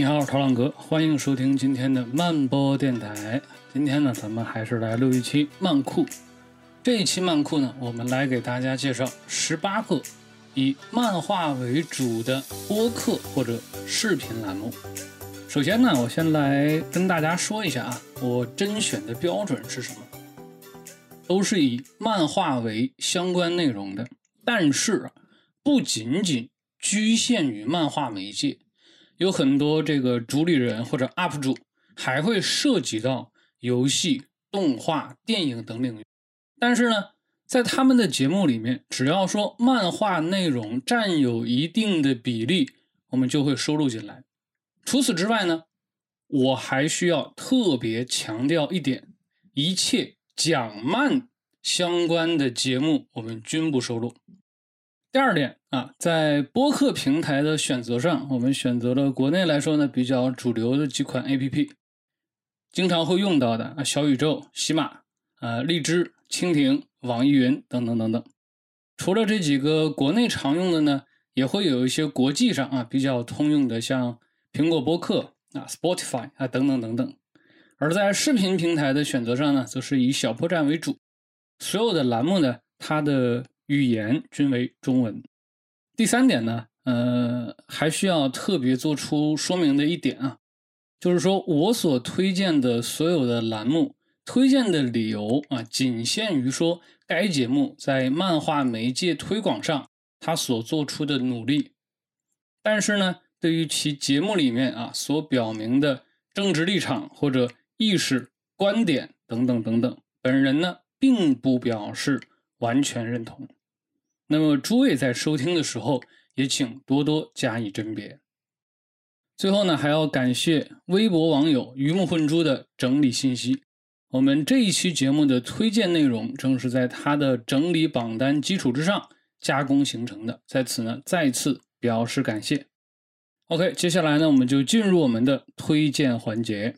你好，陶朗哥，欢迎收听今天的慢播电台。今天呢，咱们还是来录一期漫酷。这一期漫酷呢，我们来给大家介绍十八个以漫画为主的播客或者视频栏目。首先呢，我先来跟大家说一下啊，我甄选的标准是什么？都是以漫画为相关内容的，但是，不仅仅局限于漫画媒介。有很多这个主理人或者 UP 主还会涉及到游戏、动画、电影等领域，但是呢，在他们的节目里面，只要说漫画内容占有一定的比例，我们就会收录进来。除此之外呢，我还需要特别强调一点：一切讲漫相关的节目，我们均不收录。第二点啊，在播客平台的选择上，我们选择了国内来说呢比较主流的几款 A P P，经常会用到的啊，小宇宙、喜马、呃荔枝、蜻蜓、网易云等等等等。除了这几个国内常用的呢，也会有一些国际上啊比较通用的，像苹果播客啊、Spotify 啊等等等等。而在视频平台的选择上呢，则是以小破站为主，所有的栏目呢，它的。语言均为中文。第三点呢，呃，还需要特别做出说明的一点啊，就是说我所推荐的所有的栏目，推荐的理由啊，仅限于说该节目在漫画媒介推广上他所做出的努力。但是呢，对于其节目里面啊所表明的政治立场或者意识观点等等等等，本人呢并不表示完全认同。那么诸位在收听的时候，也请多多加以甄别。最后呢，还要感谢微博网友鱼目混珠的整理信息。我们这一期节目的推荐内容，正是在他的整理榜单基础之上加工形成的，在此呢再次表示感谢。OK，接下来呢，我们就进入我们的推荐环节。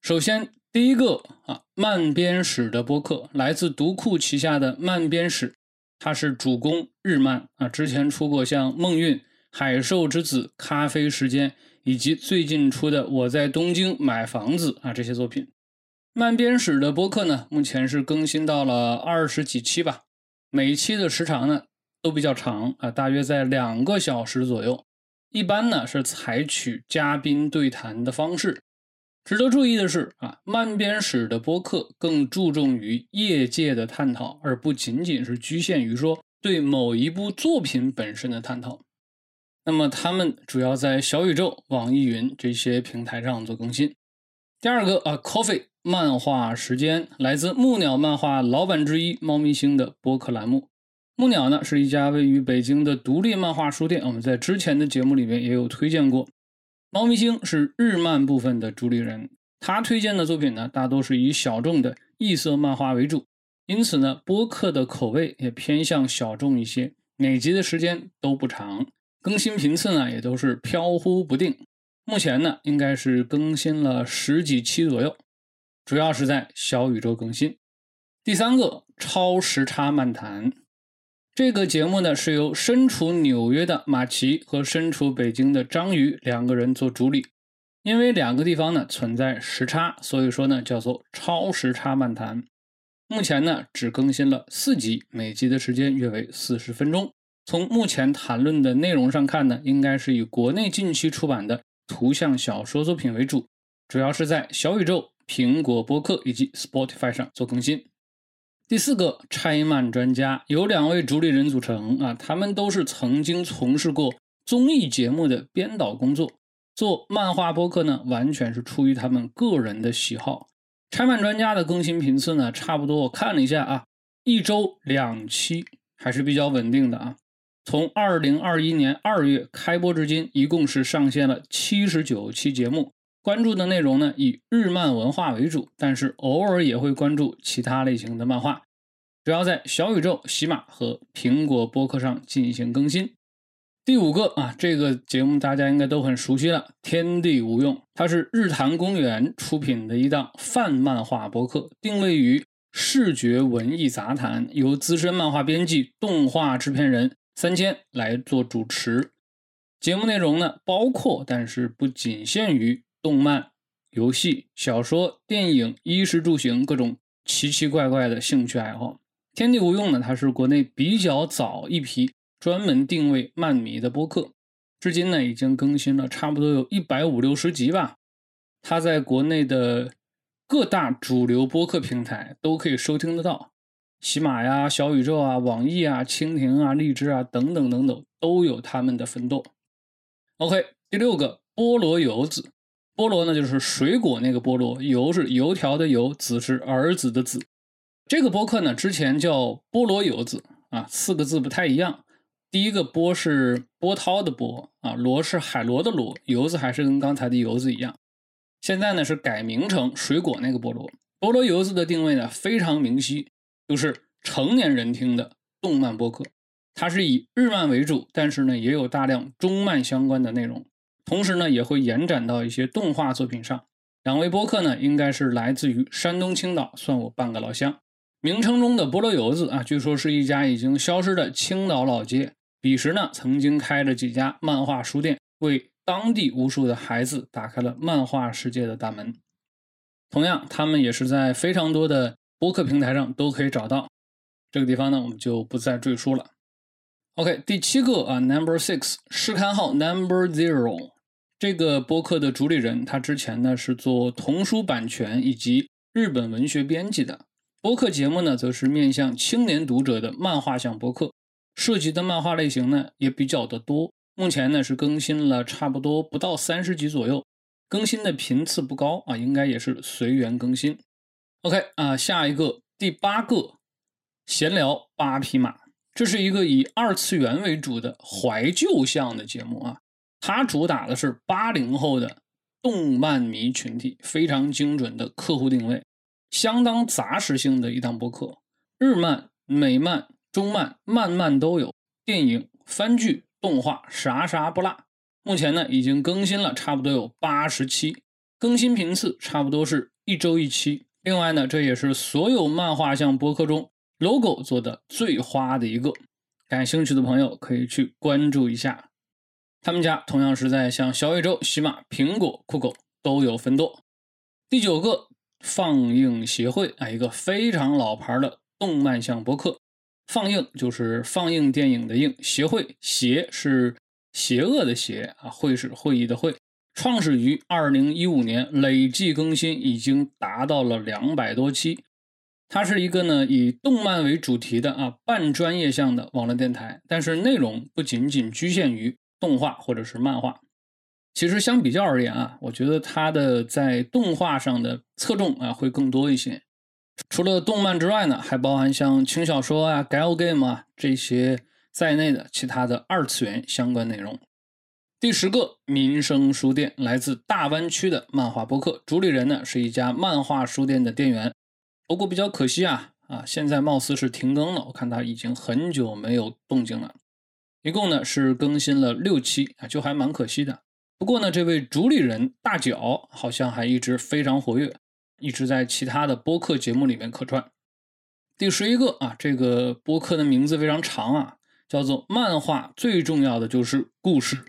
首先，第一个啊，漫编史的播客来自读库旗下的漫编史。他是主攻日漫啊，之前出过像《梦韵》《海兽之子》《咖啡时间》，以及最近出的《我在东京买房子》啊这些作品。漫编史的播客呢，目前是更新到了二十几期吧，每一期的时长呢都比较长啊，大约在两个小时左右。一般呢是采取嘉宾对谈的方式。值得注意的是啊，漫编史的播客更注重于业界的探讨，而不仅仅是局限于说对某一部作品本身的探讨。那么他们主要在小宇宙、网易云这些平台上做更新。第二个啊，Coffee 漫画时间来自木鸟漫画老板之一猫咪星的播客栏目。木鸟呢是一家位于北京的独立漫画书店，我们在之前的节目里面也有推荐过。猫咪星是日漫部分的主理人，他推荐的作品呢，大多是以小众的异色漫画为主，因此呢，播客的口味也偏向小众一些，每集的时间都不长，更新频次呢也都是飘忽不定。目前呢，应该是更新了十几期左右，主要是在小宇宙更新。第三个超时差漫谈。这个节目呢是由身处纽约的马奇和身处北京的章鱼两个人做主理，因为两个地方呢存在时差，所以说呢叫做超时差漫谈。目前呢只更新了四集，每集的时间约为四十分钟。从目前谈论的内容上看呢，应该是以国内近期出版的图像小说作品为主，主要是在小宇宙、苹果播客以及 Spotify 上做更新。第四个拆漫专家由两位主理人组成啊，他们都是曾经从事过综艺节目的编导工作，做漫画播客呢，完全是出于他们个人的喜好。拆漫专家的更新频次呢，差不多我看了一下啊，一周两期还是比较稳定的啊。从二零二一年二月开播至今，一共是上线了七十九期节目。关注的内容呢，以日漫文化为主，但是偶尔也会关注其他类型的漫画，主要在小宇宙、喜马和苹果播客上进行更新。第五个啊，这个节目大家应该都很熟悉了，《天地无用》，它是日坛公园出品的一档泛漫画播客，定位于视觉文艺杂谈，由资深漫画编辑、动画制片人三千来做主持。节目内容呢，包括但是不仅限于动漫、游戏、小说、电影、衣食住行各种奇奇怪怪的兴趣爱好。天地无用呢，它是国内比较早一批专门定位漫迷的播客，至今呢已经更新了差不多有一百五六十集吧。它在国内的各大主流播客平台都可以收听得到，喜马呀、小宇宙啊、网易啊、蜻蜓啊、荔枝啊等等等等都有他们的分舵。OK，第六个菠萝油子，菠萝呢就是水果那个菠萝，油是油条的油，子是儿子的子。这个播客呢之前叫菠萝油子啊，四个字不太一样。第一个波是波涛的波啊，螺是海螺的螺，油子还是跟刚才的油子一样。现在呢是改名成水果那个菠萝，菠萝油子的定位呢非常明晰，就是成年人听的动漫播客。它是以日漫为主，但是呢也有大量中漫相关的内容，同时呢也会延展到一些动画作品上。两位播客呢应该是来自于山东青岛，算我半个老乡。名称中的菠萝油子啊，据说是一家已经消失的青岛老街，彼时呢曾经开着几家漫画书店，为当地无数的孩子打开了漫画世界的大门。同样，他们也是在非常多的播客平台上都可以找到。这个地方呢，我们就不再赘述了。OK，第七个啊，Number Six，试刊号 Number Zero，这个播客的主理人，他之前呢是做童书版权以及日本文学编辑的。播客节目呢，则是面向青年读者的漫画向播客，涉及的漫画类型呢也比较的多。目前呢是更新了差不多不到三十集左右，更新的频次不高啊，应该也是随缘更新。OK 啊，下一个第八个闲聊八匹马，这是一个以二次元为主的怀旧向的节目啊，它主打的是八零后的动漫迷群体，非常精准的客户定位，相当杂食性的一档播客，日漫、美漫、中漫、漫漫都有，电影、番剧。动画啥啥不落，目前呢已经更新了差不多有八十期，更新频次差不多是一周一期。另外呢，这也是所有漫画向播客中 logo 做的最花的一个，感兴趣的朋友可以去关注一下。他们家同样是在像小宇宙、喜马、苹果、酷狗都有分舵。第九个放映协会啊，一个非常老牌的动漫向播客。放映就是放映电影的映，协会邪是邪恶的邪啊，会是会议的会。创始于二零一五年，累计更新已经达到了两百多期。它是一个呢以动漫为主题的啊半专业向的网络电台，但是内容不仅仅局限于动画或者是漫画。其实相比较而言啊，我觉得它的在动画上的侧重啊会更多一些。除了动漫之外呢，还包含像轻小说啊、gal game 啊这些在内的其他的二次元相关内容。第十个民生书店来自大湾区的漫画播客，主理人呢是一家漫画书店的店员。不过比较可惜啊啊，现在貌似是停更了，我看他已经很久没有动静了。一共呢是更新了六期啊，就还蛮可惜的。不过呢，这位主理人大脚好像还一直非常活跃。一直在其他的播客节目里面客串。第十一个啊，这个播客的名字非常长啊，叫做“漫画最重要的就是故事”。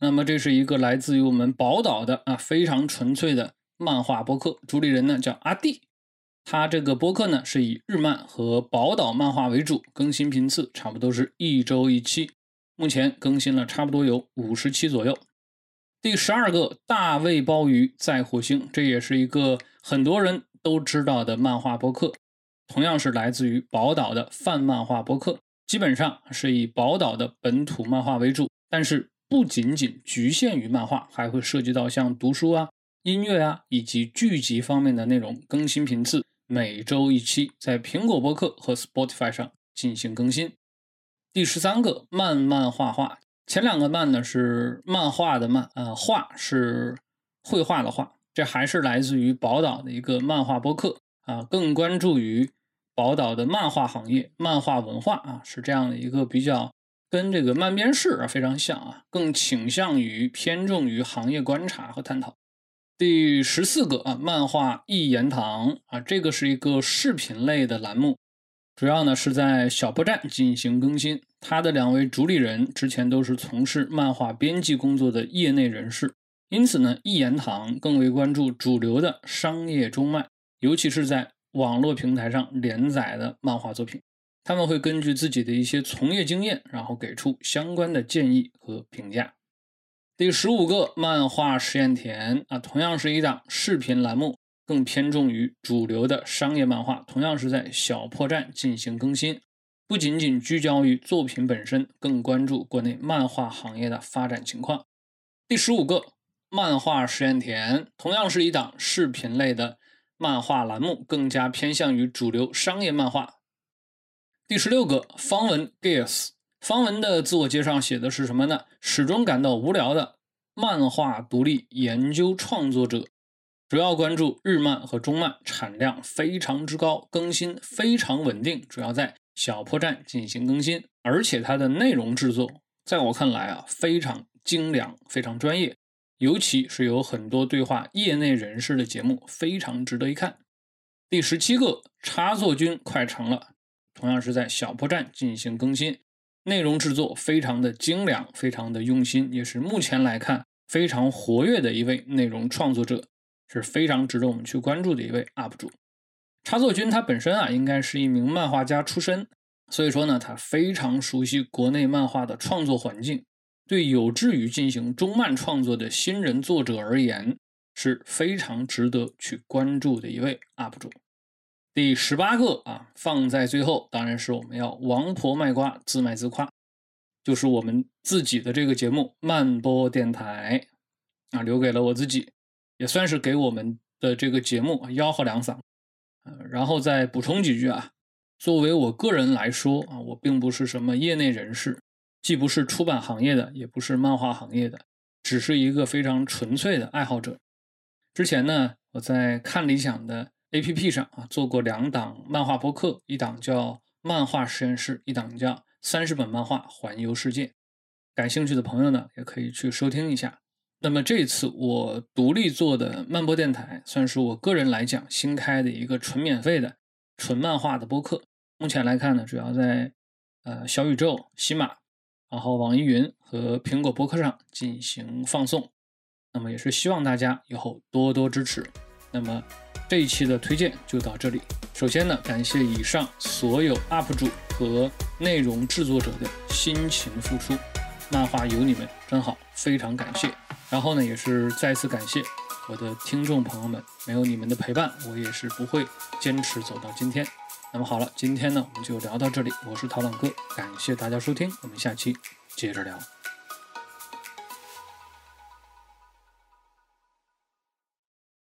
那么这是一个来自于我们宝岛的啊非常纯粹的漫画播客，主理人呢叫阿弟。他这个播客呢是以日漫和宝岛漫画为主，更新频次差不多是一周一期，目前更新了差不多有五十期左右。第十二个大卫鲍鱼在火星，这也是一个很多人都知道的漫画播客，同样是来自于宝岛的泛漫画播客，基本上是以宝岛的本土漫画为主，但是不仅仅局限于漫画，还会涉及到像读书啊、音乐啊以及剧集方面的内容。更新频次每周一期，在苹果播客和 Spotify 上进行更新。第十三个漫漫画画。前两个漫呢是漫画的漫，呃，画是绘画的画，这还是来自于宝岛的一个漫画播客啊，更关注于宝岛的漫画行业、漫画文化啊，是这样的一个比较跟这个漫编室啊非常像啊，更倾向于偏重于行业观察和探讨。第十四个啊，漫画一言堂啊，这个是一个视频类的栏目，主要呢是在小破站进行更新。他的两位主理人之前都是从事漫画编辑工作的业内人士，因此呢，一言堂更为关注主流的商业中漫，尤其是在网络平台上连载的漫画作品。他们会根据自己的一些从业经验，然后给出相关的建议和评价。第十五个漫画实验田啊，同样是一档视频栏目，更偏重于主流的商业漫画，同样是在小破站进行更新，不仅仅聚焦于作品本身，更关注国内漫画行业的发展情况。第十五个漫画实验田同样是一档视频类的漫画栏目，更加偏向于主流商业漫画。第十六个方文 Gears 方文的自我介绍写的是什么呢？始终感到无聊的漫画独立研究创作者，主要关注日漫和中漫，产量非常之高，更新非常稳定，主要在小破站进行更新，而且它的内容制作，在我看来啊，非常精良，非常专业，尤其是有很多对话业内人士的节目，非常值得一看。第十七个插座君快成了。同样是在小破站进行更新，内容制作非常的精良，非常的用心，也是目前来看非常活跃的一位内容创作者，是非常值得我们去关注的一位 UP 主。插座君他本身啊，应该是一名漫画家出身，所以说呢，他非常熟悉国内漫画的创作环境，对有志于进行中漫创作的新人作者而言，是非常值得去关注的一位 UP 主。第十八个啊，放在最后，当然是我们要王婆卖瓜，自卖自夸，就是我们自己的这个节目慢播电台啊，留给了我自己，也算是给我们的这个节目吆喝两嗓。呃，然后再补充几句啊，作为我个人来说啊，我并不是什么业内人士，既不是出版行业的，也不是漫画行业的，只是一个非常纯粹的爱好者。之前呢，我在看理想的。A P P 上啊做过两档漫画播客，一档叫《漫画实验室》，一档叫《三十本漫画环游世界》。感兴趣的朋友呢，也可以去收听一下。那么这次我独立做的漫播电台，算是我个人来讲新开的一个纯免费的纯漫画的播客。目前来看呢，主要在呃小宇宙、喜马，然后网易云和苹果播客上进行放送。那么也是希望大家以后多多支持。那么。这一期的推荐就到这里。首先呢，感谢以上所有 UP 主和内容制作者的辛勤付出，漫画有你们真好，非常感谢。然后呢，也是再次感谢我的听众朋友们，没有你们的陪伴，我也是不会坚持走到今天。那么好了，今天呢，我们就聊到这里。我是陶朗哥，感谢大家收听，我们下期接着聊。